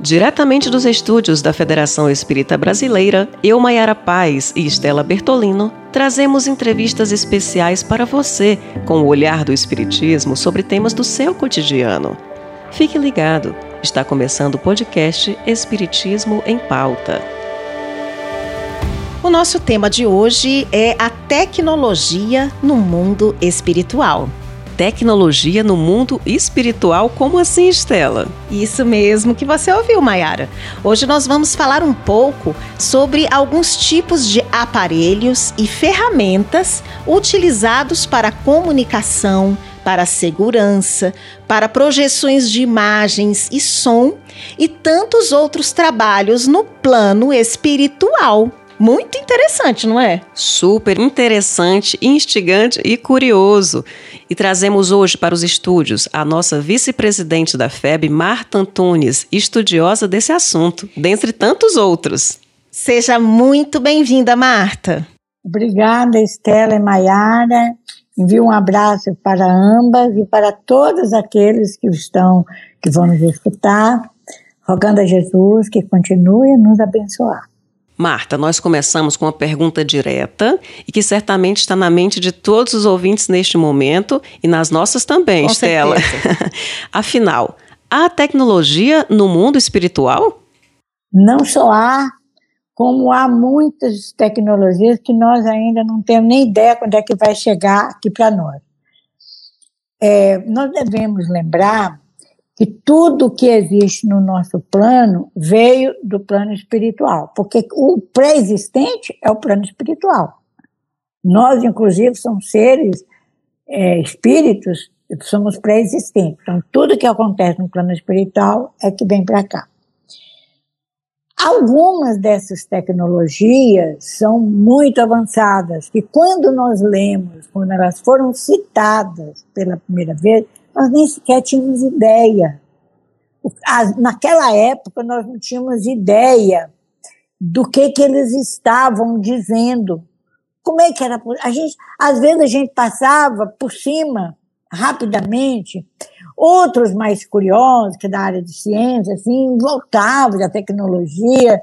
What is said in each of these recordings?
Diretamente dos estúdios da Federação Espírita Brasileira, eu, Maiara Paz e Estela Bertolino, trazemos entrevistas especiais para você com o olhar do Espiritismo sobre temas do seu cotidiano. Fique ligado, está começando o podcast Espiritismo em Pauta. O nosso tema de hoje é a tecnologia no mundo espiritual tecnologia no mundo espiritual. Como assim, Estela? Isso mesmo que você ouviu, Mayara. Hoje nós vamos falar um pouco sobre alguns tipos de aparelhos e ferramentas utilizados para comunicação, para segurança, para projeções de imagens e som e tantos outros trabalhos no plano espiritual. Muito interessante, não é? Super interessante, instigante e curioso. E trazemos hoje para os estúdios a nossa vice-presidente da FEB, Marta Antunes, estudiosa desse assunto, dentre tantos outros. Seja muito bem-vinda, Marta. Obrigada, Estela e Maiara. Envio um abraço para ambas e para todos aqueles que estão, que vão nos escutar, rogando a Jesus que continue a nos abençoar. Marta, nós começamos com uma pergunta direta e que certamente está na mente de todos os ouvintes neste momento e nas nossas também, com Estela. Afinal, há tecnologia no mundo espiritual? Não só há, como há muitas tecnologias que nós ainda não temos nem ideia quando é que vai chegar aqui para nós. É, nós devemos lembrar que tudo que existe no nosso plano veio do plano espiritual, porque o pré-existente é o plano espiritual. Nós, inclusive, somos seres, é, espíritos, somos pré-existentes. Então, tudo que acontece no plano espiritual é que vem para cá. Algumas dessas tecnologias são muito avançadas, que quando nós lemos, quando elas foram citadas pela primeira vez, nós nem sequer tínhamos ideia. Naquela época, nós não tínhamos ideia do que, que eles estavam dizendo. Como é que era? A gente, às vezes a gente passava por cima rapidamente. Outros mais curiosos, que é da área de ciência, assim, voltavam da tecnologia.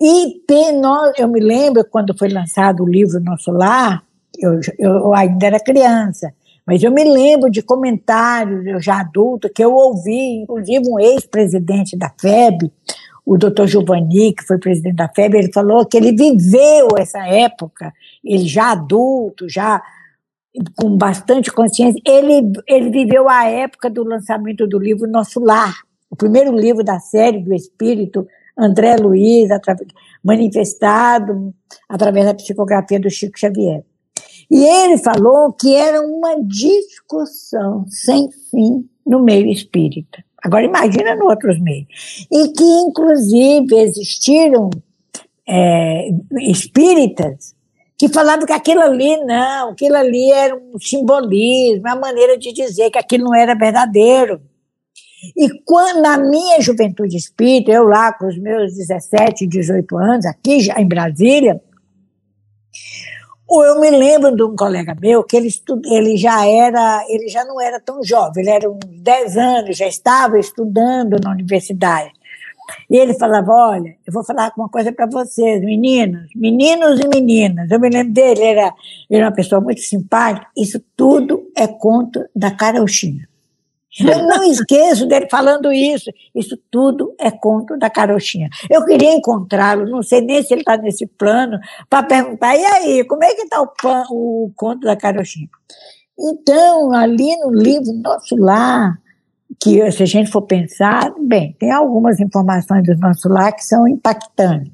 E nós, eu me lembro quando foi lançado o livro Nosso Lar, eu, eu ainda era criança, mas eu me lembro de comentários, eu já adulto, que eu ouvi, inclusive um ex-presidente da FEB, o doutor Giovanni, que foi presidente da FEB, ele falou que ele viveu essa época, ele já adulto, já com bastante consciência, ele, ele viveu a época do lançamento do livro Nosso Lar, o primeiro livro da série do Espírito, André Luiz, manifestado através da psicografia do Chico Xavier. E ele falou que era uma discussão sem fim no meio espírita. Agora imagina no outros meios. E que, inclusive, existiram é, espíritas que falavam que aquilo ali não, aquilo ali era um simbolismo, uma maneira de dizer que aquilo não era verdadeiro. E quando, na minha juventude espírita, eu lá com os meus 17, 18 anos, aqui já em Brasília, eu me lembro de um colega meu que ele, ele já era, ele já não era tão jovem, ele era uns 10 anos, já estava estudando na universidade. E ele falava: Olha, eu vou falar uma coisa para vocês, meninos, meninos e meninas. Eu me lembro dele, ele era, ele era uma pessoa muito simpática. Isso tudo é conto da carochinha. Eu não esqueço dele falando isso. Isso tudo é conto da carochinha. Eu queria encontrá-lo, não sei nem se ele está nesse plano, para perguntar: e aí, como é que está o, o conto da carochinha? Então, ali no livro Nosso Lar, que se a gente for pensar, bem, tem algumas informações do nosso lar que são impactantes,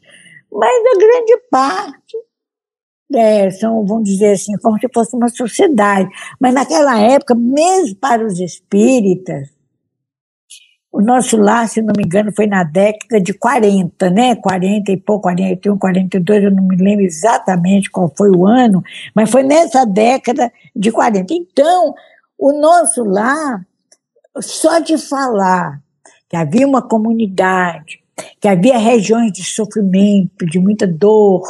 mas a grande parte é, são, vamos dizer assim, como se fosse uma sociedade. Mas naquela época, mesmo para os espíritas, o nosso lar, se não me engano, foi na década de 40, né? 40 e pouco, 41, 42, eu não me lembro exatamente qual foi o ano, mas foi nessa década de 40. Então, o nosso lar, só de falar que havia uma comunidade, que havia regiões de sofrimento, de muita dor,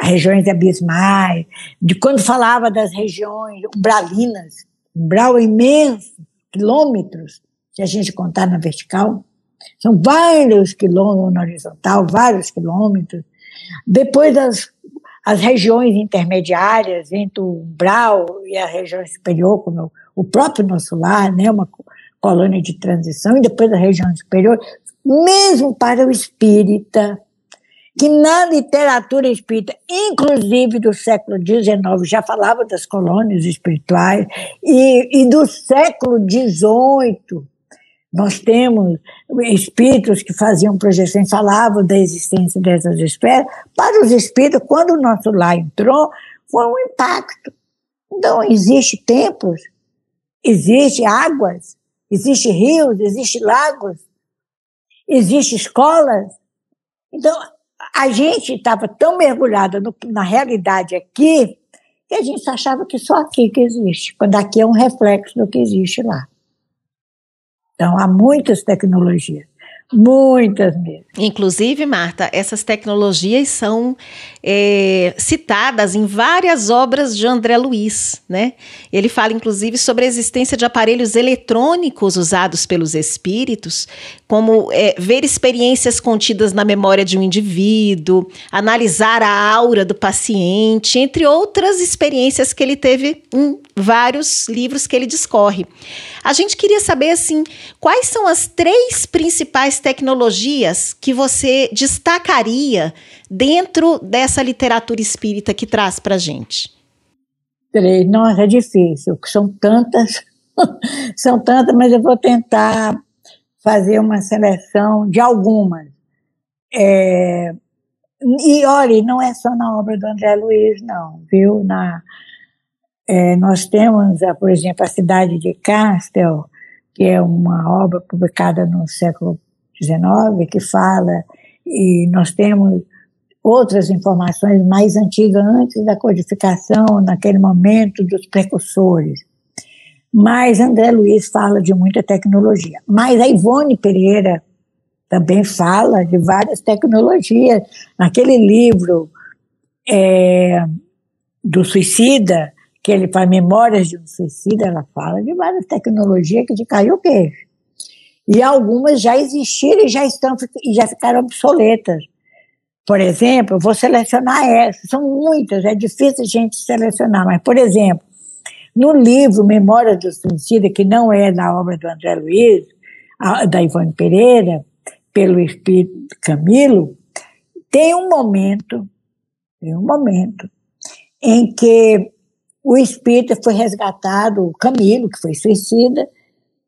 regiões abismais, de quando falava das regiões umbralinas, umbral imenso, quilômetros, se a gente contar na vertical, São vários quilômetros na horizontal, vários quilômetros. Depois as, as regiões intermediárias entre o umbral e a região superior, como o próprio nosso lar, né, uma colônia de transição, e depois a região superior, mesmo para o espírita, que na literatura espírita, inclusive do século XIX, já falava das colônias espirituais, e, e do século XVIII, nós temos espíritos que faziam projeções, falavam da existência dessas espécies. Para os espíritos, quando o nosso lar entrou, foi um impacto. Então, existe tempos, existe águas, existe rios, existe lagos, existe escolas. Então, a gente estava tão mergulhada na realidade aqui que a gente achava que só aqui que existe, quando aqui é um reflexo do que existe lá. Então, há muitas tecnologias. Muitas mesmo. Inclusive, Marta, essas tecnologias são é, citadas em várias obras de André Luiz, né? Ele fala, inclusive, sobre a existência de aparelhos eletrônicos usados pelos espíritos, como é, ver experiências contidas na memória de um indivíduo, analisar a aura do paciente, entre outras experiências que ele teve em vários livros que ele discorre. A gente queria saber, assim, quais são as três principais tecnologias que você destacaria dentro dessa literatura espírita que traz para gente? Nossa, é difícil, são tantas, são tantas, mas eu vou tentar fazer uma seleção de algumas. É, e olha, não é só na obra do André Luiz, não, viu? Na, é, nós temos, por exemplo, a cidade de Castel, que é uma obra publicada no século XIX, que fala, e nós temos outras informações mais antigas, antes da codificação, naquele momento dos precursores. Mas André Luiz fala de muita tecnologia. Mas a Ivone Pereira também fala de várias tecnologias. Naquele livro é, do suicida, que ele faz Memórias de um Suicida, ela fala de várias tecnologias que de caiu o queijo. E algumas já existiram e já, estão, e já ficaram obsoletas. Por exemplo, vou selecionar essas, são muitas, é difícil a gente selecionar, mas, por exemplo, no livro Memórias do Suicida, que não é da obra do André Luiz, a, da Ivone Pereira, pelo Espírito Camilo, tem um momento, tem um momento, em que o espírito foi resgatado, o Camilo, que foi suicida,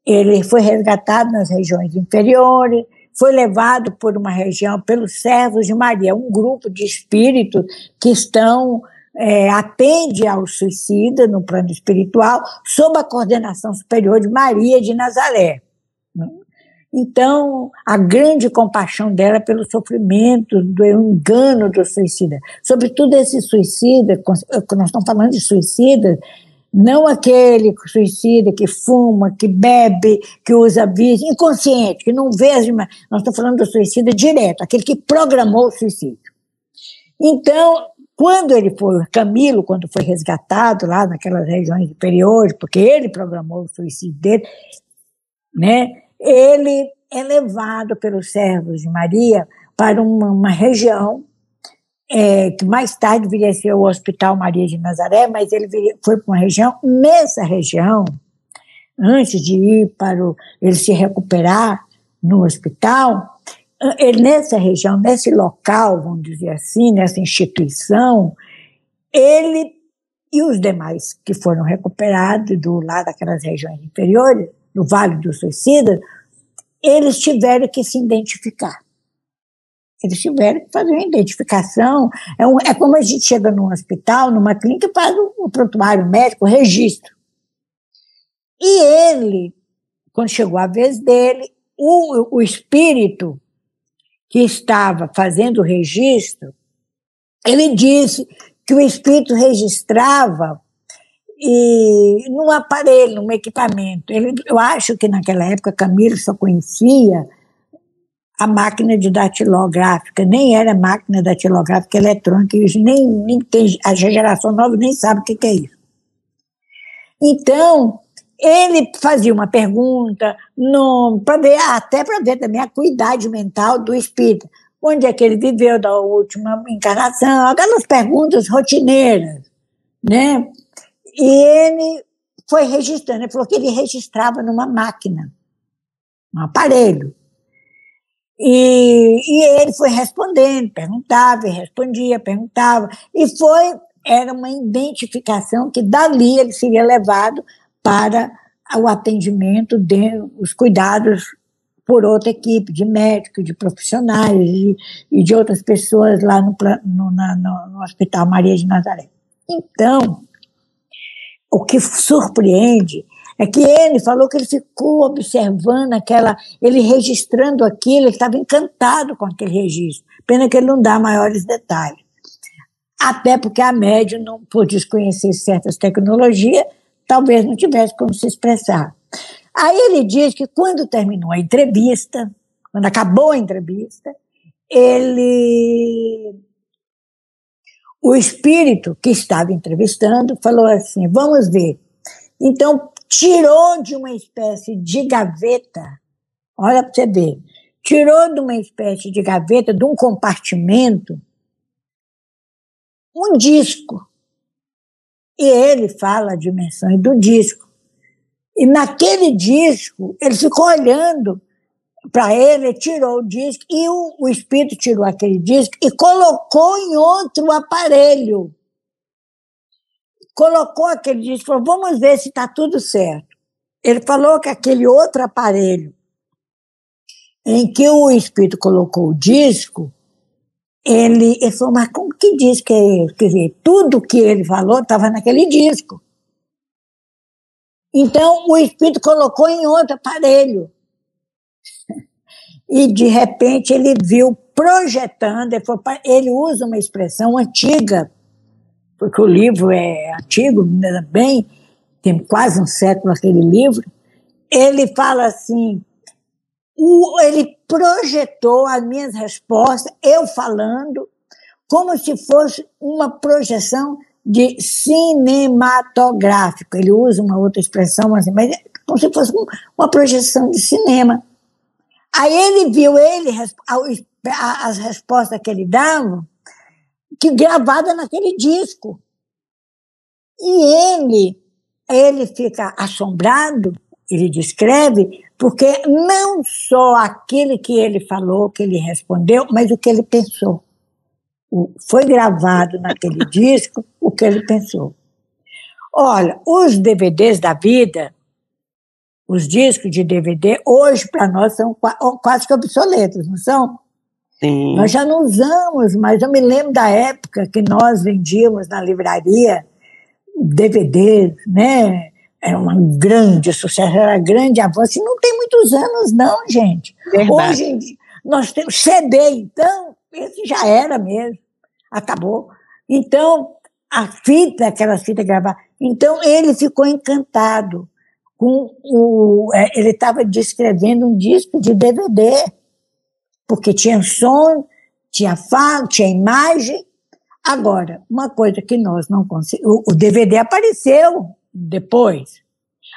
ele foi resgatado nas regiões inferiores, foi levado por uma região, pelos servos de Maria, um grupo de espíritos que estão, é, atende ao suicida no plano espiritual, sob a coordenação superior de Maria de Nazaré. Né? Então, a grande compaixão dela pelo sofrimento, do engano do suicida. Sobretudo esse suicida, nós estamos falando de suicida, não aquele suicida que fuma, que bebe, que usa vício, inconsciente, que não vê Nós estamos falando do suicida direto, aquele que programou o suicídio. Então, quando ele foi, Camilo, quando foi resgatado lá naquelas regiões inferiores, porque ele programou o suicídio dele, né? ele é levado pelos servos de Maria para uma, uma região é, que mais tarde viria a ser o Hospital Maria de Nazaré, mas ele viria, foi para uma região, nessa região, antes de ir para o, ele se recuperar no hospital, ele, nessa região, nesse local, vamos dizer assim, nessa instituição, ele e os demais que foram recuperados do lado daquelas regiões inferiores, no Vale dos Suicidas, eles tiveram que se identificar. Eles tiveram que fazer uma identificação. É, um, é como a gente chega num hospital, numa clínica, e faz o, o prontuário médico, o registro. E ele, quando chegou a vez dele, o, o espírito que estava fazendo o registro, ele disse que o espírito registrava e num aparelho, num equipamento. Ele, eu acho que naquela época Camilo só conhecia a máquina de datilográfica, nem era máquina datilográfica eletrônica, nem, nem tem, a geração nova nem sabe o que, que é isso. Então, ele fazia uma pergunta, para ver, até para ver também a cuidade mental do espírito. Onde é que ele viveu da última encarnação? Aquelas perguntas rotineiras, né? E ele foi registrando, ele falou que ele registrava numa máquina, um aparelho. E, e ele foi respondendo, perguntava e respondia, perguntava, e foi, era uma identificação que dali ele seria levado para o atendimento, de, os cuidados por outra equipe de médicos, de profissionais e, e de outras pessoas lá no, no, na, no, Hospital Maria de Nazaré. Então, o que surpreende é que ele falou que ele ficou observando aquela, ele registrando aquilo, ele estava encantado com aquele registro. Pena que ele não dá maiores detalhes. Até porque a média, não, por desconhecer certas tecnologias, talvez não tivesse como se expressar. Aí ele diz que quando terminou a entrevista, quando acabou a entrevista, ele. O espírito que estava entrevistando falou assim: vamos ver. Então, tirou de uma espécie de gaveta, olha para você ver, tirou de uma espécie de gaveta, de um compartimento, um disco. E ele fala a dimensão do disco. E naquele disco, ele ficou olhando para ele, tirou o disco, e o, o espírito tirou aquele disco e colocou em outro aparelho. Colocou aquele disco falou: vamos ver se está tudo certo. Ele falou que aquele outro aparelho em que o espírito colocou o disco ele, ele falou, mas como que que é esse? Quer dizer, tudo que ele falou estava naquele disco. Então, o espírito colocou em outro aparelho. E, de repente, ele viu projetando, ele, falou, ele usa uma expressão antiga, porque o livro é antigo, bem, tem quase um século aquele livro. Ele fala assim, o, ele projetou as minhas respostas, eu falando, como se fosse uma projeção de cinematográfico. Ele usa uma outra expressão, assim, mas é como se fosse uma projeção de cinema. Aí ele viu ele as respostas que ele dava, que gravada naquele disco. E ele, ele fica assombrado, ele descreve, porque não só aquele que ele falou, que ele respondeu, mas o que ele pensou. Foi gravado naquele disco o que ele pensou. Olha, os DVDs da vida, os discos de DVD, hoje para nós são quase que obsoletos, não são? Sim. Nós já não usamos, mas eu me lembro da época que nós vendíamos na livraria DVDs, né? era um grande sucesso, era grande avanço. E não tem muitos anos, não, gente. Verdade. Hoje nós temos CD, então, esse já era mesmo. Acabou. Então, a fita, aquela fita gravada. Então, ele ficou encantado com o. É, ele estava descrevendo um disco de DVD, porque tinha som, tinha fala, tinha imagem. Agora, uma coisa que nós não conseguimos. O DVD apareceu depois.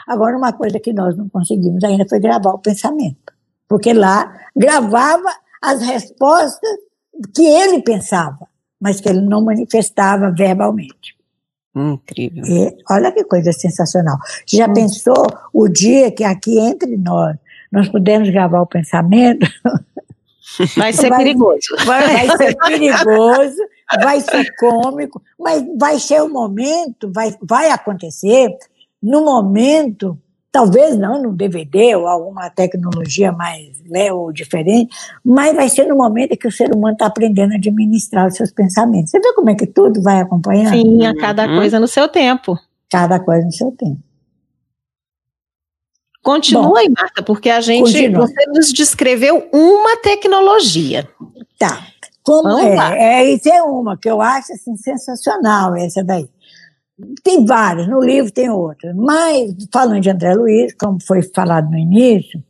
Agora, uma coisa que nós não conseguimos ainda foi gravar o pensamento, porque lá gravava as respostas que ele pensava, mas que ele não manifestava verbalmente. Incrível. E olha que coisa sensacional. Você já hum. pensou o dia que aqui entre nós nós pudemos gravar o pensamento? Vai ser vai, perigoso. Vai, vai ser perigoso, vai ser cômico, mas vai ser o um momento, vai, vai acontecer no momento, talvez não no DVD ou alguma tecnologia mais né, ou diferente, mas vai ser no momento em que o ser humano está aprendendo a administrar os seus pensamentos. Você vê como é que tudo vai acompanhando? Sim, a cada uhum. coisa no seu tempo. Cada coisa no seu tempo. Continue, Bom, Marta, porque a gente continua. você nos descreveu uma tecnologia. Tá. Como Vamos é? Lá. É, isso é uma que eu acho assim, sensacional, essa daí. Tem várias, no livro tem outras. Mas, falando de André Luiz, como foi falado no início,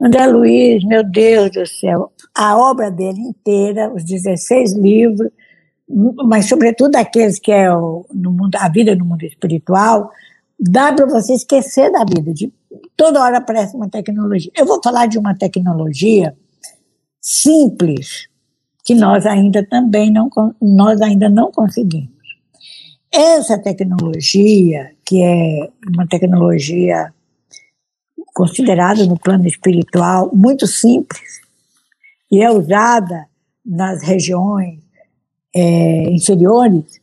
André Luiz, meu Deus do céu, a obra dele inteira, os 16 livros, mas sobretudo aqueles que é o, no mundo, a vida no mundo espiritual, dá para você esquecer da vida. De, toda hora aparece uma tecnologia. Eu vou falar de uma tecnologia simples que nós ainda também não nós ainda não conseguimos. Essa tecnologia, que é uma tecnologia considerada no plano espiritual muito simples e é usada nas regiões é, inferiores,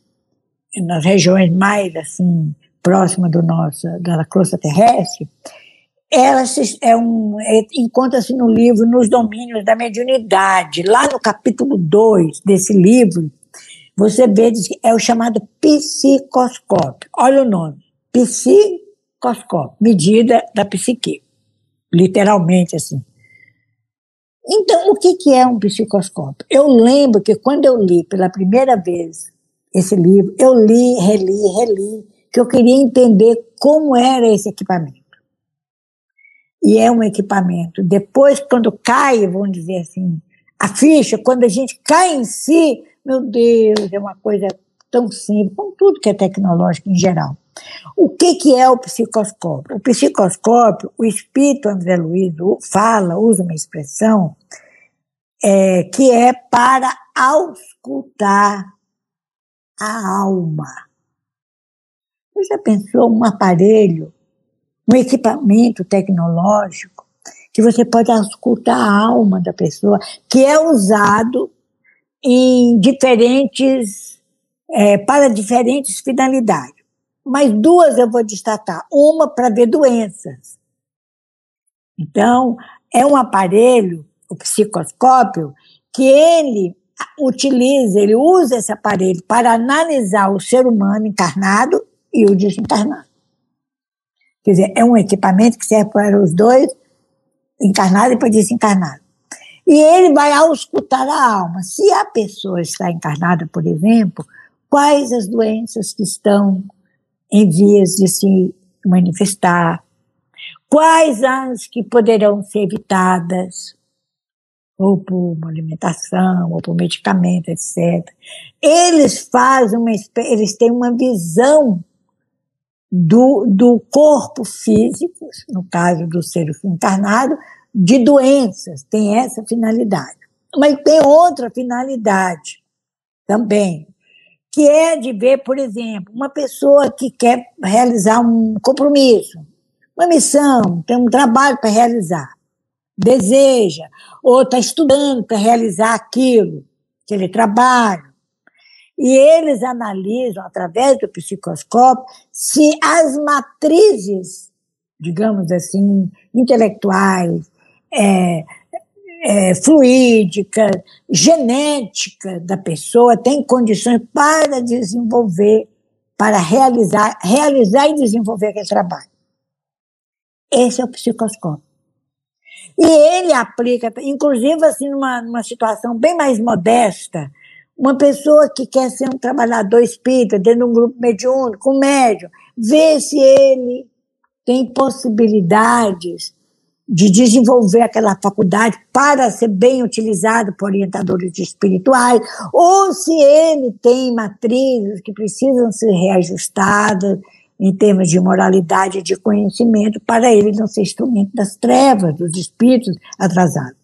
nas regiões mais assim próximas do nosso da crosta terrestre, ela se, é um, é, encontra-se no livro Nos Domínios da Mediunidade. Lá no capítulo 2 desse livro, você vê que é o chamado psicoscópio. Olha o nome, psicoscópio, medida da psique, literalmente assim. Então, o que, que é um psicoscópio? Eu lembro que quando eu li pela primeira vez esse livro, eu li, reli, reli, que eu queria entender como era esse equipamento e é um equipamento. Depois, quando cai, vamos dizer assim, a ficha, quando a gente cai em si, meu Deus, é uma coisa tão simples, como tudo que é tecnológico em geral. O que, que é o psicoscópio? O psicoscópio, o espírito André Luiz fala, usa uma expressão, é, que é para auscultar a alma. Você já pensou um aparelho um equipamento tecnológico que você pode escutar a alma da pessoa, que é usado em diferentes, é, para diferentes finalidades. Mas duas eu vou destacar. Uma para ver doenças. Então, é um aparelho, o psicoscópio, que ele utiliza, ele usa esse aparelho para analisar o ser humano encarnado e o desencarnado. Quer dizer, é um equipamento que serve para os dois, encarnado e para desencarnado. E ele vai auscultar a alma. Se a pessoa está encarnada, por exemplo, quais as doenças que estão em vias de se manifestar, quais as que poderão ser evitadas, ou por uma alimentação, ou por medicamento, etc. Eles fazem uma, eles têm uma visão do, do corpo físico, no caso do ser encarnado, de doenças, tem essa finalidade. Mas tem outra finalidade também, que é de ver, por exemplo, uma pessoa que quer realizar um compromisso, uma missão, tem um trabalho para realizar, deseja, ou está estudando para realizar aquilo, aquele trabalho, e eles analisam, através do psicoscópio, se as matrizes, digamos assim, intelectuais, é, é, genética da pessoa tem condições para desenvolver, para realizar, realizar e desenvolver aquele trabalho. Esse é o psicoscópio. E ele aplica, inclusive assim, numa, numa situação bem mais modesta, uma pessoa que quer ser um trabalhador espírita dentro de um grupo mediúnico, um médium, vê se ele tem possibilidades de desenvolver aquela faculdade para ser bem utilizado por orientadores espirituais, ou se ele tem matrizes que precisam ser reajustadas em termos de moralidade e de conhecimento, para ele não ser instrumento das trevas, dos espíritos atrasados.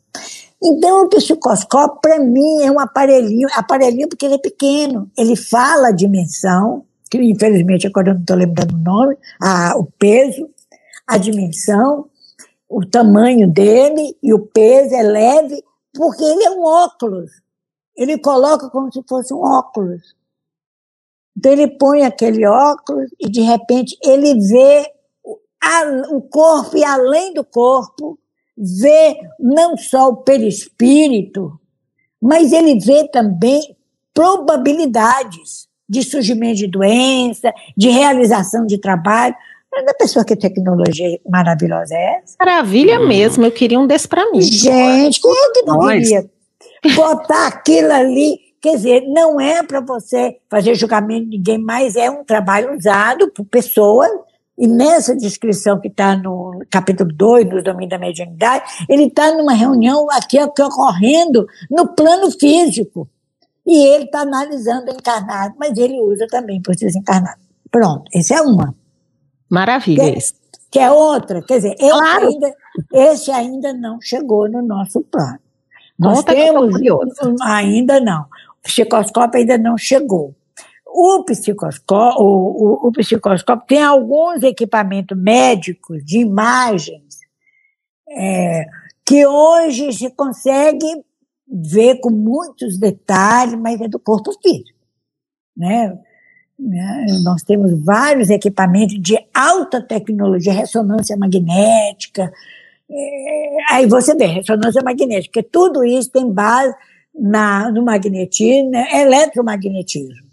Então, o psicoscópio, para mim, é um aparelhinho, aparelhinho porque ele é pequeno, ele fala a dimensão, que infelizmente agora eu não estou lembrando o nome, a, o peso, a dimensão, o tamanho dele e o peso é leve, porque ele é um óculos. Ele coloca como se fosse um óculos. Então ele põe aquele óculos e de repente ele vê o corpo e além do corpo, vê não só o perispírito, mas ele vê também probabilidades de surgimento de doença, de realização de trabalho. A pessoa que tecnologia maravilhosa é essa? Maravilha hum. mesmo, eu queria um desse para mim. Gente, quem é que não queria botar aquilo ali? Quer dizer, não é para você fazer julgamento de ninguém, mas é um trabalho usado por pessoas e nessa descrição que está no capítulo 2, no domínio da mediunidade, ele está numa reunião aqui, aqui ocorrendo no plano físico. E ele está analisando o encarnado, mas ele usa também por desencarnado. Pronto, essa é uma. Maravilha. Que, que é outra. Quer dizer, esse, claro. ainda, esse ainda não chegou no nosso plano. Nós Conta temos. Ainda não. O psicoscópio ainda não chegou. O psicoscópio, o, o, o psicoscópio tem alguns equipamentos médicos de imagens é, que hoje se consegue ver com muitos detalhes, mas é do corpo físico. Né? né? Nós temos vários equipamentos de alta tecnologia, ressonância magnética. É, aí você vê, ressonância magnética, tudo isso tem base na, no magnetismo, né? eletromagnetismo.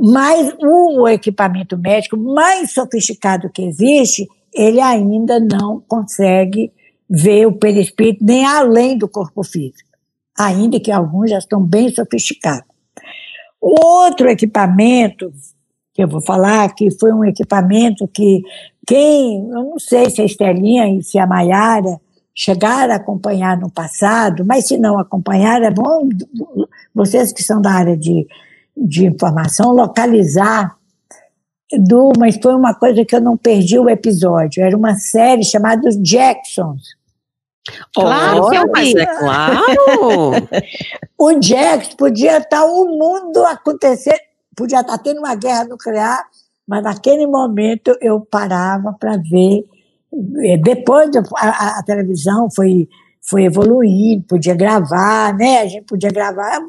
Mas o equipamento médico mais sofisticado que existe, ele ainda não consegue ver o perispírito nem além do corpo físico, ainda que alguns já estão bem sofisticados. Outro equipamento que eu vou falar, que foi um equipamento que quem, eu não sei se a Estelinha e se a Maiara chegaram a acompanhar no passado, mas se não acompanhar, é bom vocês que são da área de, de informação localizar do, mas foi uma coisa que eu não perdi o episódio. Era uma série chamada Os Jacksons. Claro que eu vi. É claro. o Jackson podia estar o mundo acontecer, podia estar tendo uma guerra nuclear, mas naquele momento eu parava para ver. Eh, depois a, a, televisão foi, foi evoluindo, podia gravar, né? A gente podia gravar.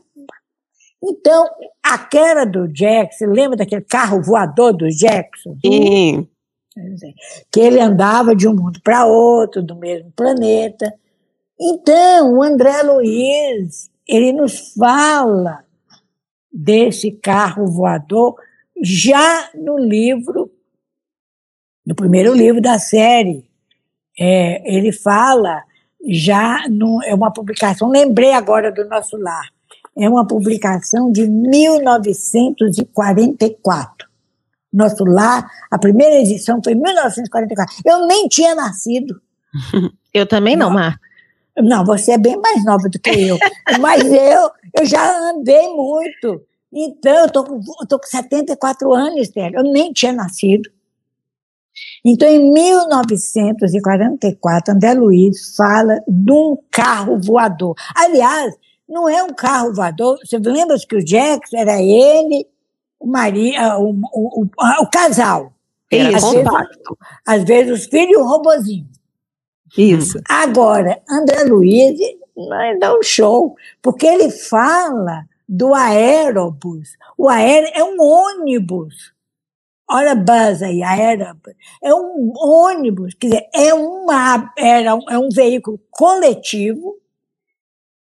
Então, a queda do Jackson, lembra daquele carro voador do Jackson? Sim. Que ele andava de um mundo para outro, do mesmo planeta. Então, o André Luiz, ele nos fala desse carro voador já no livro, no primeiro livro da série. É, ele fala já, no, é uma publicação, lembrei agora do nosso lar, é uma publicação de 1944. Nosso Lar, a primeira edição foi em 1944. Eu nem tinha nascido. Eu também não, Marta. Não, você é bem mais nova do que eu. Mas eu, eu já andei muito. Então, eu tô, eu tô com 74 anos, Estela. Eu nem tinha nascido. Então, em 1944, André Luiz fala de um carro voador. Aliás, não é um carro voador. Você lembra que o Jackson era ele, o Maria, o, o, o, o casal. Era às vezes, às vezes os filhos e o robozinho. Isso. Agora, André Luiz dá um show, porque ele fala do aérobus. O aéreo é um ônibus. Olha a buzz aí, aérobus. É um ônibus, quer dizer, é, uma, era, é um veículo coletivo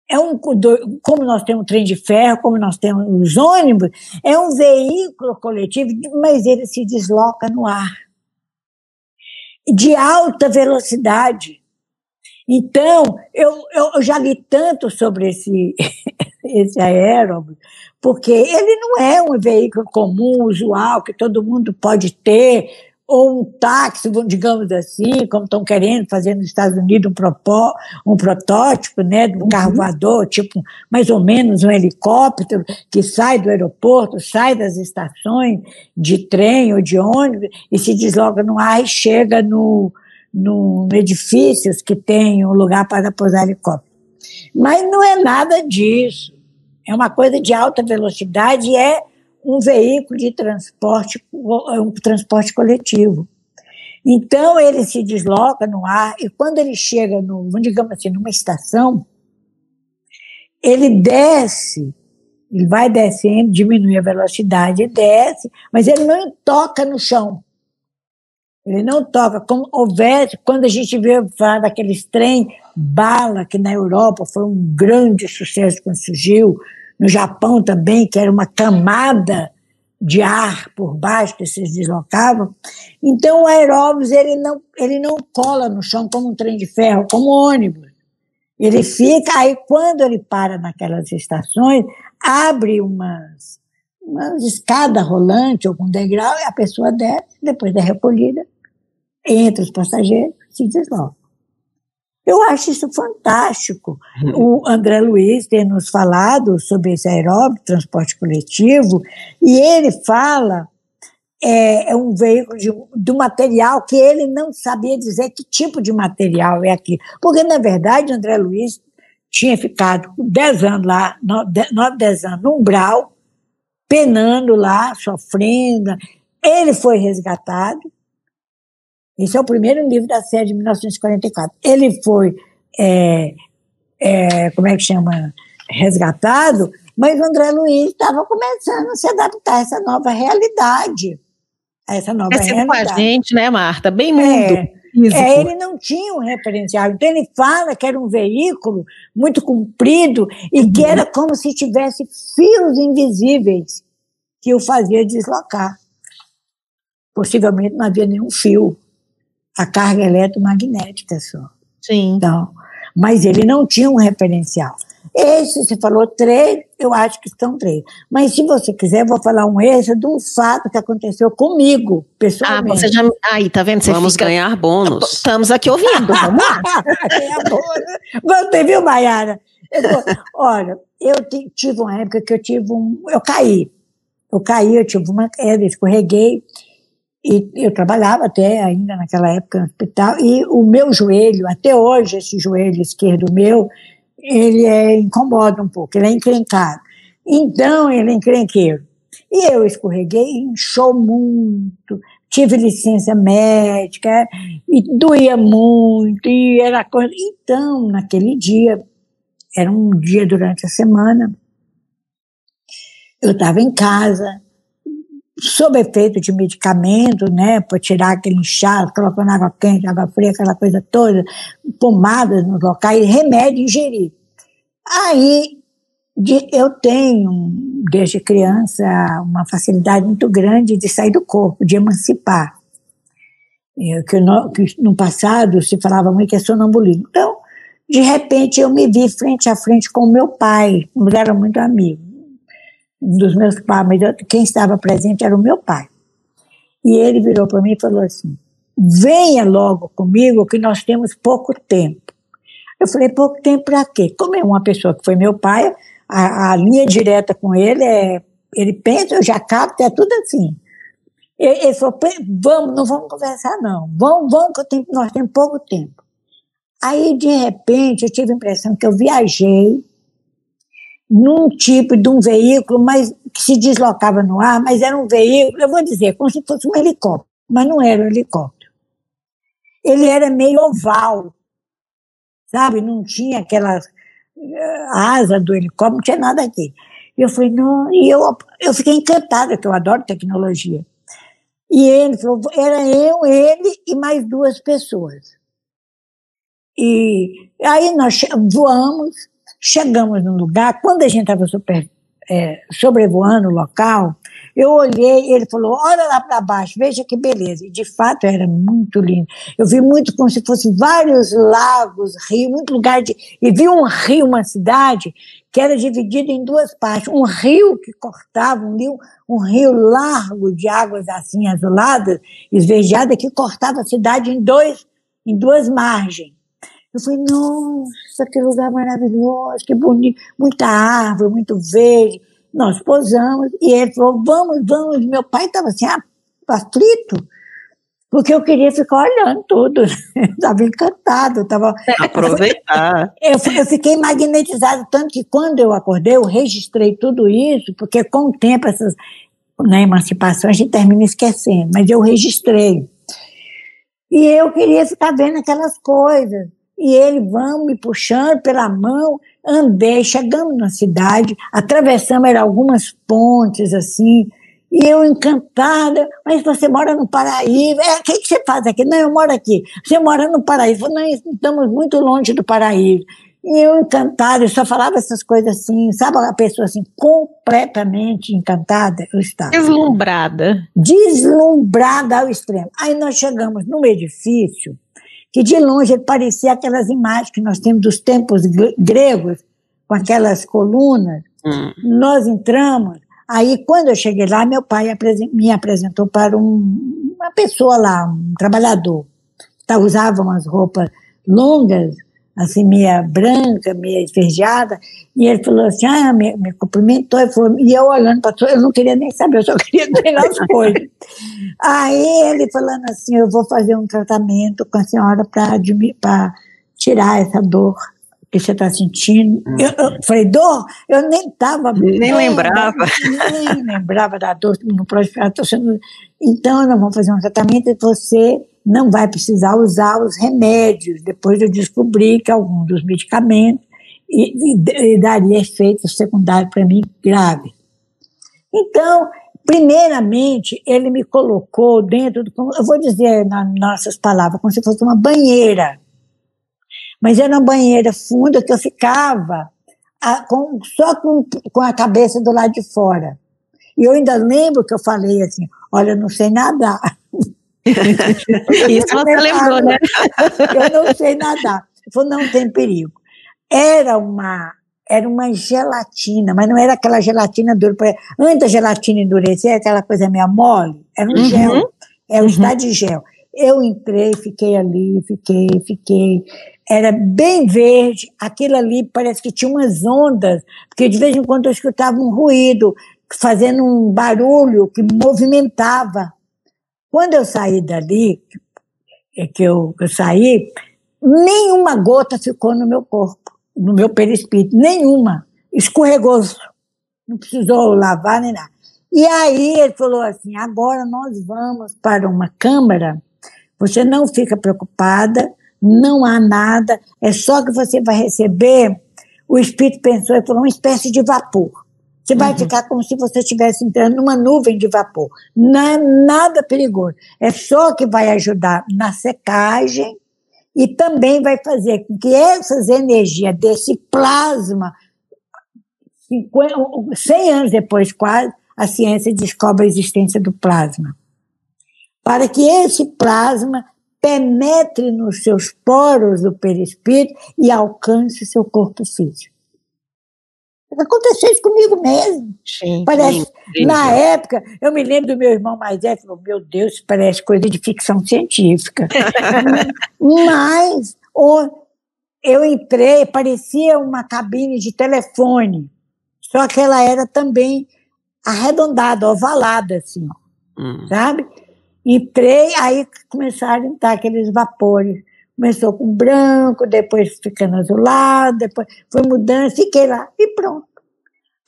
é um, como nós temos trem de ferro, como nós temos os ônibus, é um veículo coletivo, mas ele se desloca no ar. De alta velocidade. Então, eu, eu já li tanto sobre esse, esse aeróbio, porque ele não é um veículo comum, usual, que todo mundo pode ter, ou um táxi, digamos assim, como estão querendo fazer nos Estados Unidos um, propó, um protótipo né, de um uhum. carro voador, tipo mais ou menos um helicóptero que sai do aeroporto, sai das estações de trem ou de ônibus e se desloca no ar e chega no, no, no edifícios que tem um lugar para pousar helicóptero. Mas não é nada disso. É uma coisa de alta velocidade e é um veículo de transporte, um transporte coletivo. Então ele se desloca no ar e quando ele chega no, digamos assim, numa estação, ele desce, ele vai descendo, diminui a velocidade, desce, mas ele não toca no chão. Ele não toca, como houvesse, quando a gente vê falar daqueles trem bala, que na Europa foi um grande sucesso quando surgiu, no Japão também, que era uma camada de ar por baixo que se deslocavam. Então o aeróbus ele não, ele não cola no chão como um trem de ferro, como um ônibus. Ele fica, aí quando ele para naquelas estações, abre umas, umas escada rolante ou com degrau, e a pessoa desce, depois da recolhida, entra os passageiros, se desloca. Eu acho isso fantástico. Uhum. O André Luiz tem nos falado sobre esse aeróbico, transporte coletivo, e ele fala é, é um veículo de, de material que ele não sabia dizer que tipo de material é aquilo. Porque, na verdade, André Luiz tinha ficado 10 anos lá, 9, 10 anos no umbral, penando lá, sofrendo. Ele foi resgatado. Esse é o primeiro livro da série de 1944. Ele foi, é, é, como é que chama? Resgatado, mas o André Luiz estava começando a se adaptar a essa nova realidade. A essa nova é realidade. com a gente, né, Marta? Bem mundo. É, é, ele não tinha um referencial. Então ele fala que era um veículo muito comprido e uhum. que era como se tivesse fios invisíveis que o fazia deslocar. Possivelmente não havia nenhum fio. A carga eletromagnética só. Sim. Então, mas ele não tinha um referencial. Esse, você falou três, eu acho que são três. Mas se você quiser, eu vou falar um esse de um fato que aconteu comigo, pessoalmente. Ah, você já. Aí, tá vendo? Você Vamos fica... ganhar bônus. Estamos aqui ouvindo, vamos lá. Você viu, Mayara? olha, eu tive uma época que eu tive um. Eu caí. Eu caí, eu tive uma queda, escorreguei. E eu trabalhava até ainda naquela época no hospital, e o meu joelho, até hoje, esse joelho esquerdo meu, ele é, incomoda um pouco, ele é encrencado. Então, ele é encrenqueiro. E eu escorreguei, inchou muito, tive licença médica, e doía muito, e era coisa. Então, naquele dia, era um dia durante a semana, eu estava em casa, sob efeito de medicamento, né, para tirar aquele inchaço, colocando água quente, água fria, aquela coisa toda, pomadas nos locais, remédio ingerir. Aí de, eu tenho, desde criança, uma facilidade muito grande de sair do corpo, de emancipar. Eu, que, no, que no passado se falava muito que é sonambulismo. Então, de repente, eu me vi frente a frente com meu pai, um era muito amigo um dos meus pais, quem estava presente era o meu pai. E ele virou para mim e falou assim: venha logo comigo, que nós temos pouco tempo. Eu falei: pouco tempo para quê? Como é uma pessoa que foi meu pai, a, a linha direta com ele é. Ele pensa, eu já capto, é tudo assim. Ele, ele falou: vamos, não vamos conversar, não. Vamos, vamos, que tenho, nós temos pouco tempo. Aí, de repente, eu tive a impressão que eu viajei num tipo de um veículo mas, que se deslocava no ar, mas era um veículo, eu vou dizer, como se fosse um helicóptero, mas não era um helicóptero. Ele era meio oval, sabe? Não tinha aquela eh, asa do helicóptero, não tinha nada aqui. Eu falei, não, e eu, eu fiquei encantada, que eu adoro tecnologia. E ele falou, era eu, ele e mais duas pessoas. E aí nós voamos, Chegamos no lugar, quando a gente estava é, sobrevoando o local, eu olhei, ele falou: olha lá para baixo, veja que beleza. E de fato era muito lindo. Eu vi muito como se fossem vários lagos, rios, muito lugar de. E vi um rio, uma cidade, que era dividida em duas partes. Um rio que cortava, um rio, um rio largo de águas assim azuladas, esverdeadas, que cortava a cidade em, dois, em duas margens. Eu falei, nossa, que lugar maravilhoso, que bonito, muita árvore, muito verde. Nós posamos e ele falou, vamos, vamos. Meu pai estava assim, ah, aflito, porque eu queria ficar olhando tudo. Estava encantado. Tava, Aproveitar. Eu, eu, fiquei magnetizado, tanto que quando eu acordei, eu registrei tudo isso, porque com o tempo, essas, na emancipação, a gente termina esquecendo, mas eu registrei. E eu queria ficar vendo aquelas coisas e ele vão me puxando pela mão, andei, chegamos na cidade, atravessamos algumas pontes assim, e eu encantada, mas você mora no Paraíba, é, o que, que você faz aqui? Não, eu moro aqui. Você mora no Paraíba? Não, estamos muito longe do Paraíba. E eu encantada, eu só falava essas coisas assim, sabe a pessoa assim, completamente encantada, eu estava. Deslumbrada. Deslumbrada ao extremo. Aí nós chegamos num edifício, que de longe ele parecia aquelas imagens que nós temos dos tempos gregos, com aquelas colunas. Hum. Nós entramos, aí quando eu cheguei lá, meu pai me apresentou para um, uma pessoa lá, um trabalhador, que usava umas roupas longas, assim, meia branca, meia esverdeada, e ele falou assim, ah, me, me cumprimentou, e, falou, e eu olhando para eu não queria nem saber, eu só queria ver as coisas. Aí ele falando assim, eu vou fazer um tratamento com a senhora para tirar essa dor que você está sentindo. Uhum. Eu, eu, falei, dor? Eu nem estava. Nem lembrava. Nem lembrava da dor no próximo. Então, nós vamos fazer um tratamento e você não vai precisar usar os remédios. Depois eu descobri que algum dos medicamentos e, e, e daria efeito secundário para mim grave. Então, primeiramente, ele me colocou dentro do. Eu vou dizer nas nossas palavras, como se fosse uma banheira mas era uma banheira funda que eu ficava a, com, só com, com a cabeça do lado de fora. E eu ainda lembro que eu falei assim: olha, eu não sei nadar. Isso você lembrou, né? Eu não sei nadar. Ele falou: não tem perigo. Era uma, era uma gelatina, mas não era aquela gelatina dura. Antes da gelatina endurecer, aquela coisa meio mole, era um uhum. gel. Era um uhum. estado de gel. Eu entrei, fiquei ali, fiquei, fiquei era bem verde, aquilo ali parece que tinha umas ondas, porque de vez em quando eu escutava um ruído, fazendo um barulho que movimentava. Quando eu saí dali, é que eu, eu saí, nenhuma gota ficou no meu corpo, no meu perispírito, nenhuma. Escorregou, não precisou lavar nem nada. E aí ele falou assim: agora nós vamos para uma câmara, você não fica preocupada, não há nada, é só que você vai receber. O espírito pensou e falou uma espécie de vapor. Você vai uhum. ficar como se você estivesse entrando numa nuvem de vapor. Não é nada perigoso. É só que vai ajudar na secagem e também vai fazer com que essas energias desse plasma, 50, 100 anos depois quase, a ciência descobre a existência do plasma. Para que esse plasma penetre nos seus poros do perispírito e alcance seu corpo físico. Aconteceu isso comigo mesmo. Sim, parece, sim, na época, eu me lembro do meu irmão mais velho, falou, meu Deus, isso parece coisa de ficção científica. Mas eu entrei, parecia uma cabine de telefone, só que ela era também arredondada, ovalada, assim, hum. sabe? Entrei, aí começaram a entrar aqueles vapores. Começou com branco, depois ficando azulado, depois foi mudando, fiquei lá e pronto.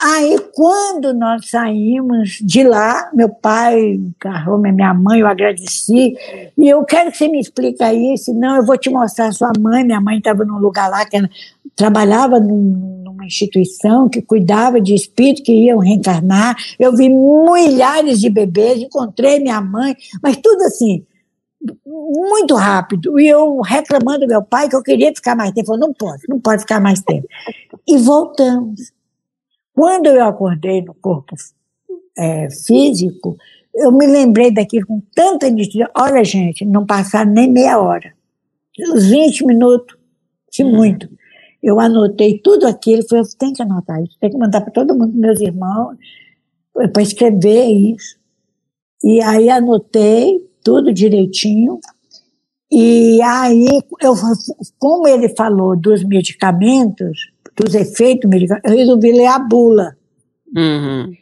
Aí, quando nós saímos de lá, meu pai agarrou minha mãe, eu agradeci, e eu quero que você me explique aí, senão eu vou te mostrar sua mãe. Minha mãe estava num lugar lá que trabalhava num, numa instituição que cuidava de espíritos que iam reencarnar. Eu vi milhares de bebês, encontrei minha mãe, mas tudo assim, muito rápido. E eu reclamando do meu pai que eu queria ficar mais tempo. Ele falou, não pode, não pode ficar mais tempo. E voltamos. Quando eu acordei no corpo é, físico, eu me lembrei daquilo com tanta nitidez. Olha, gente, não passaram nem meia hora. Uns 20 minutos, se muito. Eu anotei tudo aquilo, falei, tem que anotar isso, tem que mandar para todo mundo, meus irmãos, para escrever isso. E aí anotei tudo direitinho. E aí, eu, como ele falou dos medicamentos, dos efeitos medicamentos, eu resolvi ler a bula. Uhum.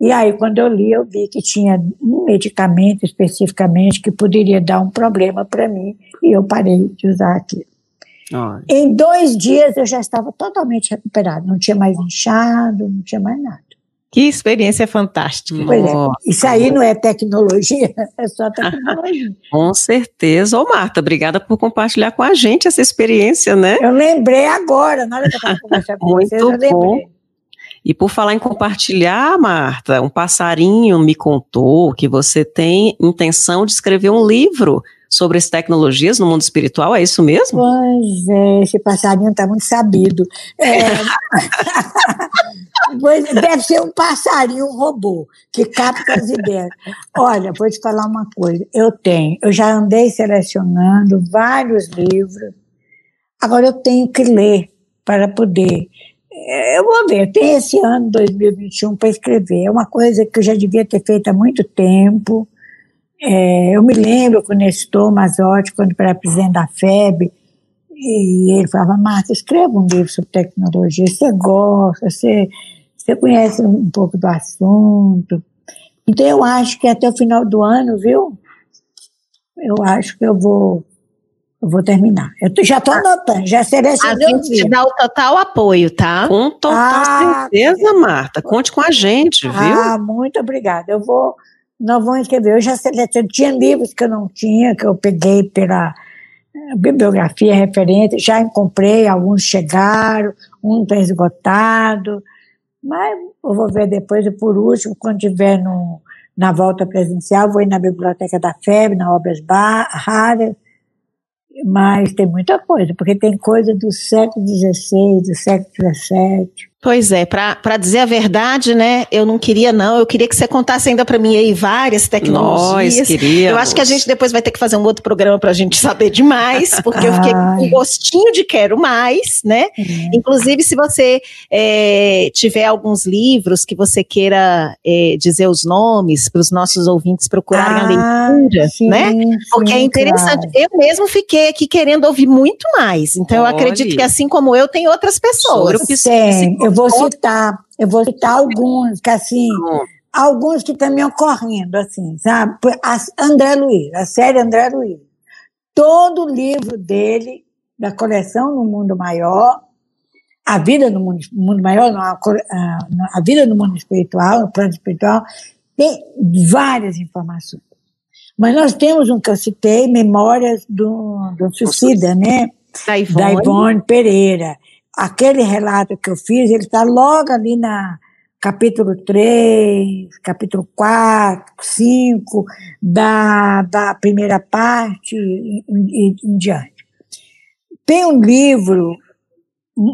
E aí, quando eu li, eu vi que tinha um medicamento especificamente que poderia dar um problema para mim, e eu parei de usar aquilo. Em dois dias eu já estava totalmente recuperado, não tinha mais inchado, não tinha mais nada. Que experiência fantástica. Pois é. Isso aí não é tecnologia, é só tecnologia. com certeza. Ô, Marta, obrigada por compartilhar com a gente essa experiência, né? Eu lembrei agora, na hora que eu estava conversando com Muito vocês, eu lembrei. Bom. E por falar em compartilhar, Marta, um passarinho me contou que você tem intenção de escrever um livro sobre as tecnologias no mundo espiritual, é isso mesmo? Pois é, esse passarinho está muito sabido. É, deve ser um passarinho um robô que capta as ideias. Olha, vou te falar uma coisa. Eu tenho, eu já andei selecionando vários livros. Agora eu tenho que ler para poder. É, eu vou ver, tem esse ano 2021 para escrever. É uma coisa que eu já devia ter feito há muito tempo. É, eu me lembro com o Nestor Mazotti, quando era presidente da FEB, E ele falava, Marta, escreva um livro sobre tecnologia, você gosta, você, você conhece um pouco do assunto. Então eu acho que até o final do ano, viu? Eu acho que eu vou eu vou terminar. Eu tô, já estou anotando, já selecionei. A gente te dá o total apoio, tá? Com total ah, certeza, Marta. Conte com a gente, viu? Ah, muito obrigada. Eu vou, nós vamos escrever. Eu já selecionei, tinha livros que eu não tinha, que eu peguei pela eh, bibliografia referente, já comprei, alguns chegaram, um está esgotado, mas eu vou ver depois, e por último, quando tiver no, na volta presencial, vou ir na Biblioteca da FEB, na Obras Raras, mas tem muita coisa, porque tem coisa do século XVI, do século XVII, Pois é, para dizer a verdade, né? Eu não queria, não. Eu queria que você contasse ainda para mim aí várias tecnologias. Nós queríamos. Eu acho que a gente depois vai ter que fazer um outro programa para a gente saber demais, porque eu fiquei com um gostinho de quero mais, né? Uhum. Inclusive, se você é, tiver alguns livros que você queira é, dizer os nomes para os nossos ouvintes procurarem ah, a leitura, sim, né? Porque sim, é interessante. Claro. Eu mesmo fiquei aqui querendo ouvir muito mais. Então, Olha. eu acredito que assim como eu, tem outras pessoas. Sim, eu vou citar, eu vou citar alguns, que assim, alguns que estão me ocorrendo, assim, sabe? André Luiz, a série André Luiz. Todo o livro dele, da coleção No Mundo Maior, a vida no mundo, mundo maior, não, a, a, a, vida no mundo espiritual, no plano espiritual, tem várias informações. Mas nós temos um que eu citei, Memórias do, do Suicida, né? Da Ivone. da Ivone Pereira aquele relato que eu fiz, ele está logo ali na capítulo 3, capítulo 4, 5 da, da primeira parte e em, em diante. Tem um livro,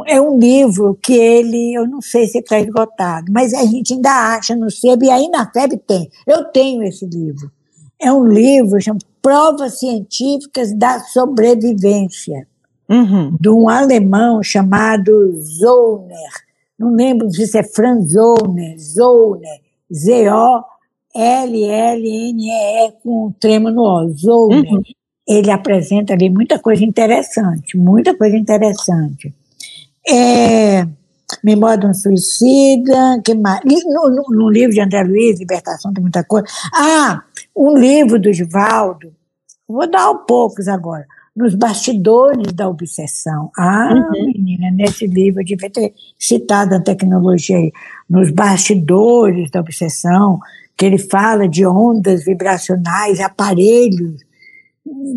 é um livro que ele, eu não sei se está esgotado, mas a gente ainda acha no SEB e aí na FEB tem. Eu tenho esse livro. É um livro chamado Provas Científicas da Sobrevivência uhum. de um alemão chamado Zollner. Não lembro se é Franz Zollner, Zollner, Z-O-L-L-N-E-E com um tremo no O, Zollner. Uhum. Ele apresenta ali muita coisa interessante, muita coisa interessante. É, Memória de um Suicida, que mais? No, no, no, livro de André Luiz, Libertação, tem muita coisa. Ah, um livro do Givaldo, vou dar um poucos agora nos bastidores da obsessão. Ah, uhum. menina, nesse livro eu devia ter citado a tecnologia aí. Nos bastidores da obsessão, que ele fala de ondas vibracionais, aparelhos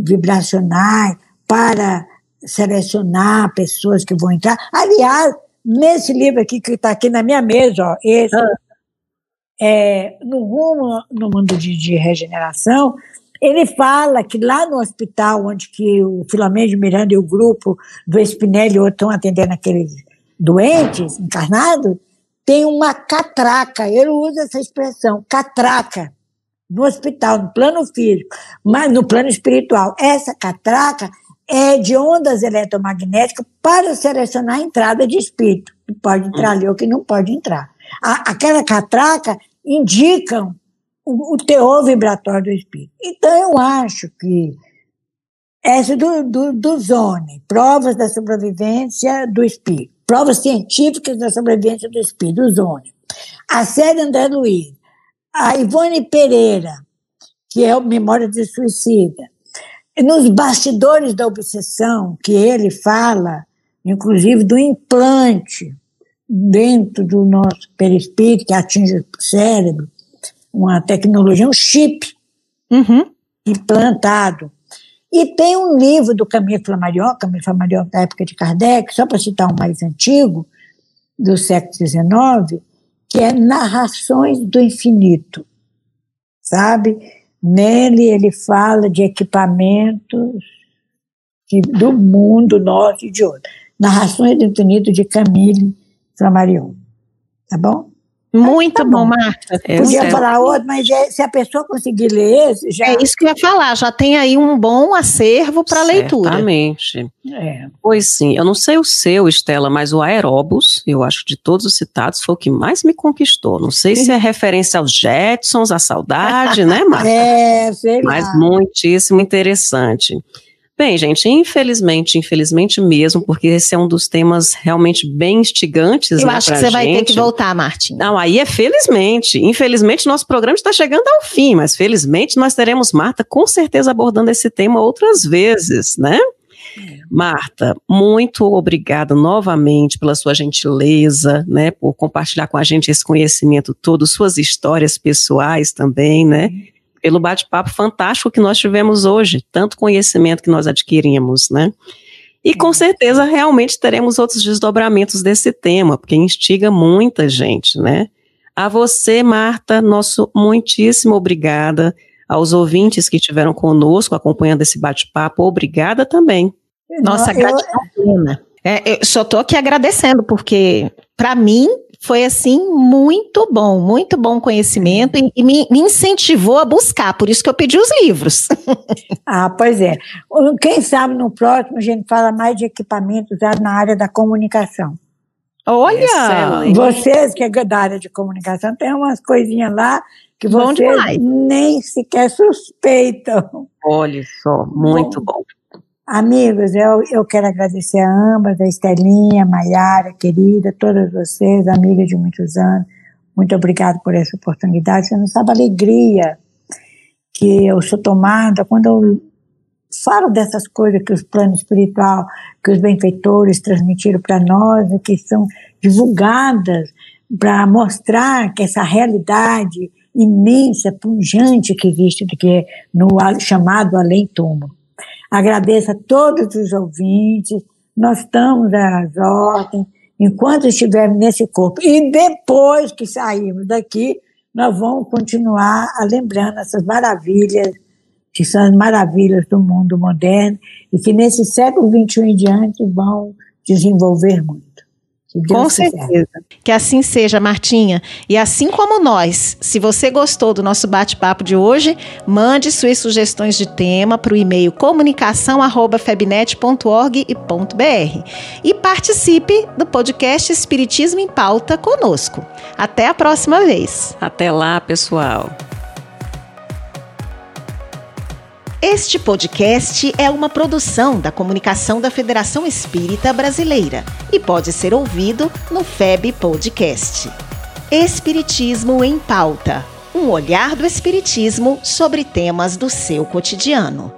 vibracionais para selecionar pessoas que vão entrar. Aliás, nesse livro aqui que está aqui na minha mesa, ó, esse, ah. é, no rumo no mundo de, de regeneração, ele fala que lá no hospital onde que o Filomeno de Miranda e o grupo do Espinelli estão atendendo aqueles doentes encarnados, tem uma catraca, ele usa essa expressão, catraca, no hospital, no plano físico, mas no plano espiritual. Essa catraca é de ondas eletromagnéticas para selecionar a entrada de espírito, que pode entrar ali ou que não pode entrar. A, aquela catraca indicam o, teor vibratório do espírito. Então, eu acho que essa do, do, do Zone, provas da sobrevivência do espírito, provas científicas da sobrevivência do espírito, do Zone. A série André Luiz, a Ivone Pereira, que é o Memória de Suicida, nos bastidores da obsessão, que ele fala, inclusive do implante dentro do nosso perispírito, que atinge o cérebro, uma tecnologia, um chip uhum. implantado. E tem um livro do Camille Flammarion, Camille Flammarion da época de Kardec, só para citar um mais antigo, do século XIX, que é Narrações do Infinito, sabe? Nele ele fala de equipamentos de, do mundo nosso e de outro. Narrações do Infinito de Camille Flammarion, tá bom? Muito tá bom, Marta. É, Podia falar outro, mas é, se a pessoa conseguir ler esse, já. É isso que eu ia falar, já tem aí um bom acervo para leitura. Exatamente. É. Pois sim, eu não sei o seu, Estela, mas o Aeróbus, eu acho que de todos os citados, foi o que mais me conquistou. Não sei se é referência aos Jetsons, a saudade, né, Marta? É, sei lá. Mas muitíssimo interessante. Bem, gente, infelizmente, infelizmente mesmo, porque esse é um dos temas realmente bem instigantes. Eu né, acho que você vai ter gente. que voltar, Martim. Não, aí é felizmente. Infelizmente, nosso programa está chegando ao fim, mas felizmente nós teremos Marta com certeza abordando esse tema outras vezes, né? Marta, muito obrigada novamente pela sua gentileza, né, por compartilhar com a gente esse conhecimento todo, suas histórias pessoais também, né, pelo bate-papo fantástico que nós tivemos hoje, tanto conhecimento que nós adquirimos, né. E com certeza realmente teremos outros desdobramentos desse tema, porque instiga muita gente, né. A você, Marta, nosso muitíssimo obrigada. Aos ouvintes que estiveram conosco acompanhando esse bate-papo, obrigada também. Nossa, Eu- gratidão plena. É, eu só tô aqui agradecendo, porque para mim foi assim muito bom, muito bom conhecimento e, e me, me incentivou a buscar, por isso que eu pedi os livros. Ah, pois é. Quem sabe no próximo a gente fala mais de equipamentos usados na área da comunicação. Olha! Excelente. Vocês que é da área de comunicação, tem umas coisinhas lá que Bom vocês demais. nem sequer suspeitam. Olha só, muito bom. Amigos, eu, eu quero agradecer a ambas, a Estelinha, a Maiara, querida, todas vocês, amigas de muitos anos. Muito obrigada por essa oportunidade. Você não sabe a alegria que eu sou tomada quando eu falo dessas coisas que os planos espiritual, que os benfeitores transmitiram para nós, que são divulgadas para mostrar que essa realidade imensa, pungente que existe que é no chamado além-túmulo. Agradeço a todos os ouvintes, nós estamos às ordens, enquanto estivermos nesse corpo. E depois que sairmos daqui, nós vamos continuar a lembrando essas maravilhas, que são as maravilhas do mundo moderno, e que nesse século XXI em diante vão desenvolver muito. Com certeza. Que assim seja, Martinha. E assim como nós, se você gostou do nosso bate-papo de hoje, mande suas sugestões de tema para o e-mail comunicação@febnet.org.br e participe do podcast Espiritismo em Pauta conosco. Até a próxima vez. Até lá, pessoal. Este podcast é uma produção da Comunicação da Federação Espírita Brasileira e pode ser ouvido no FEB Podcast. Espiritismo em Pauta um olhar do Espiritismo sobre temas do seu cotidiano.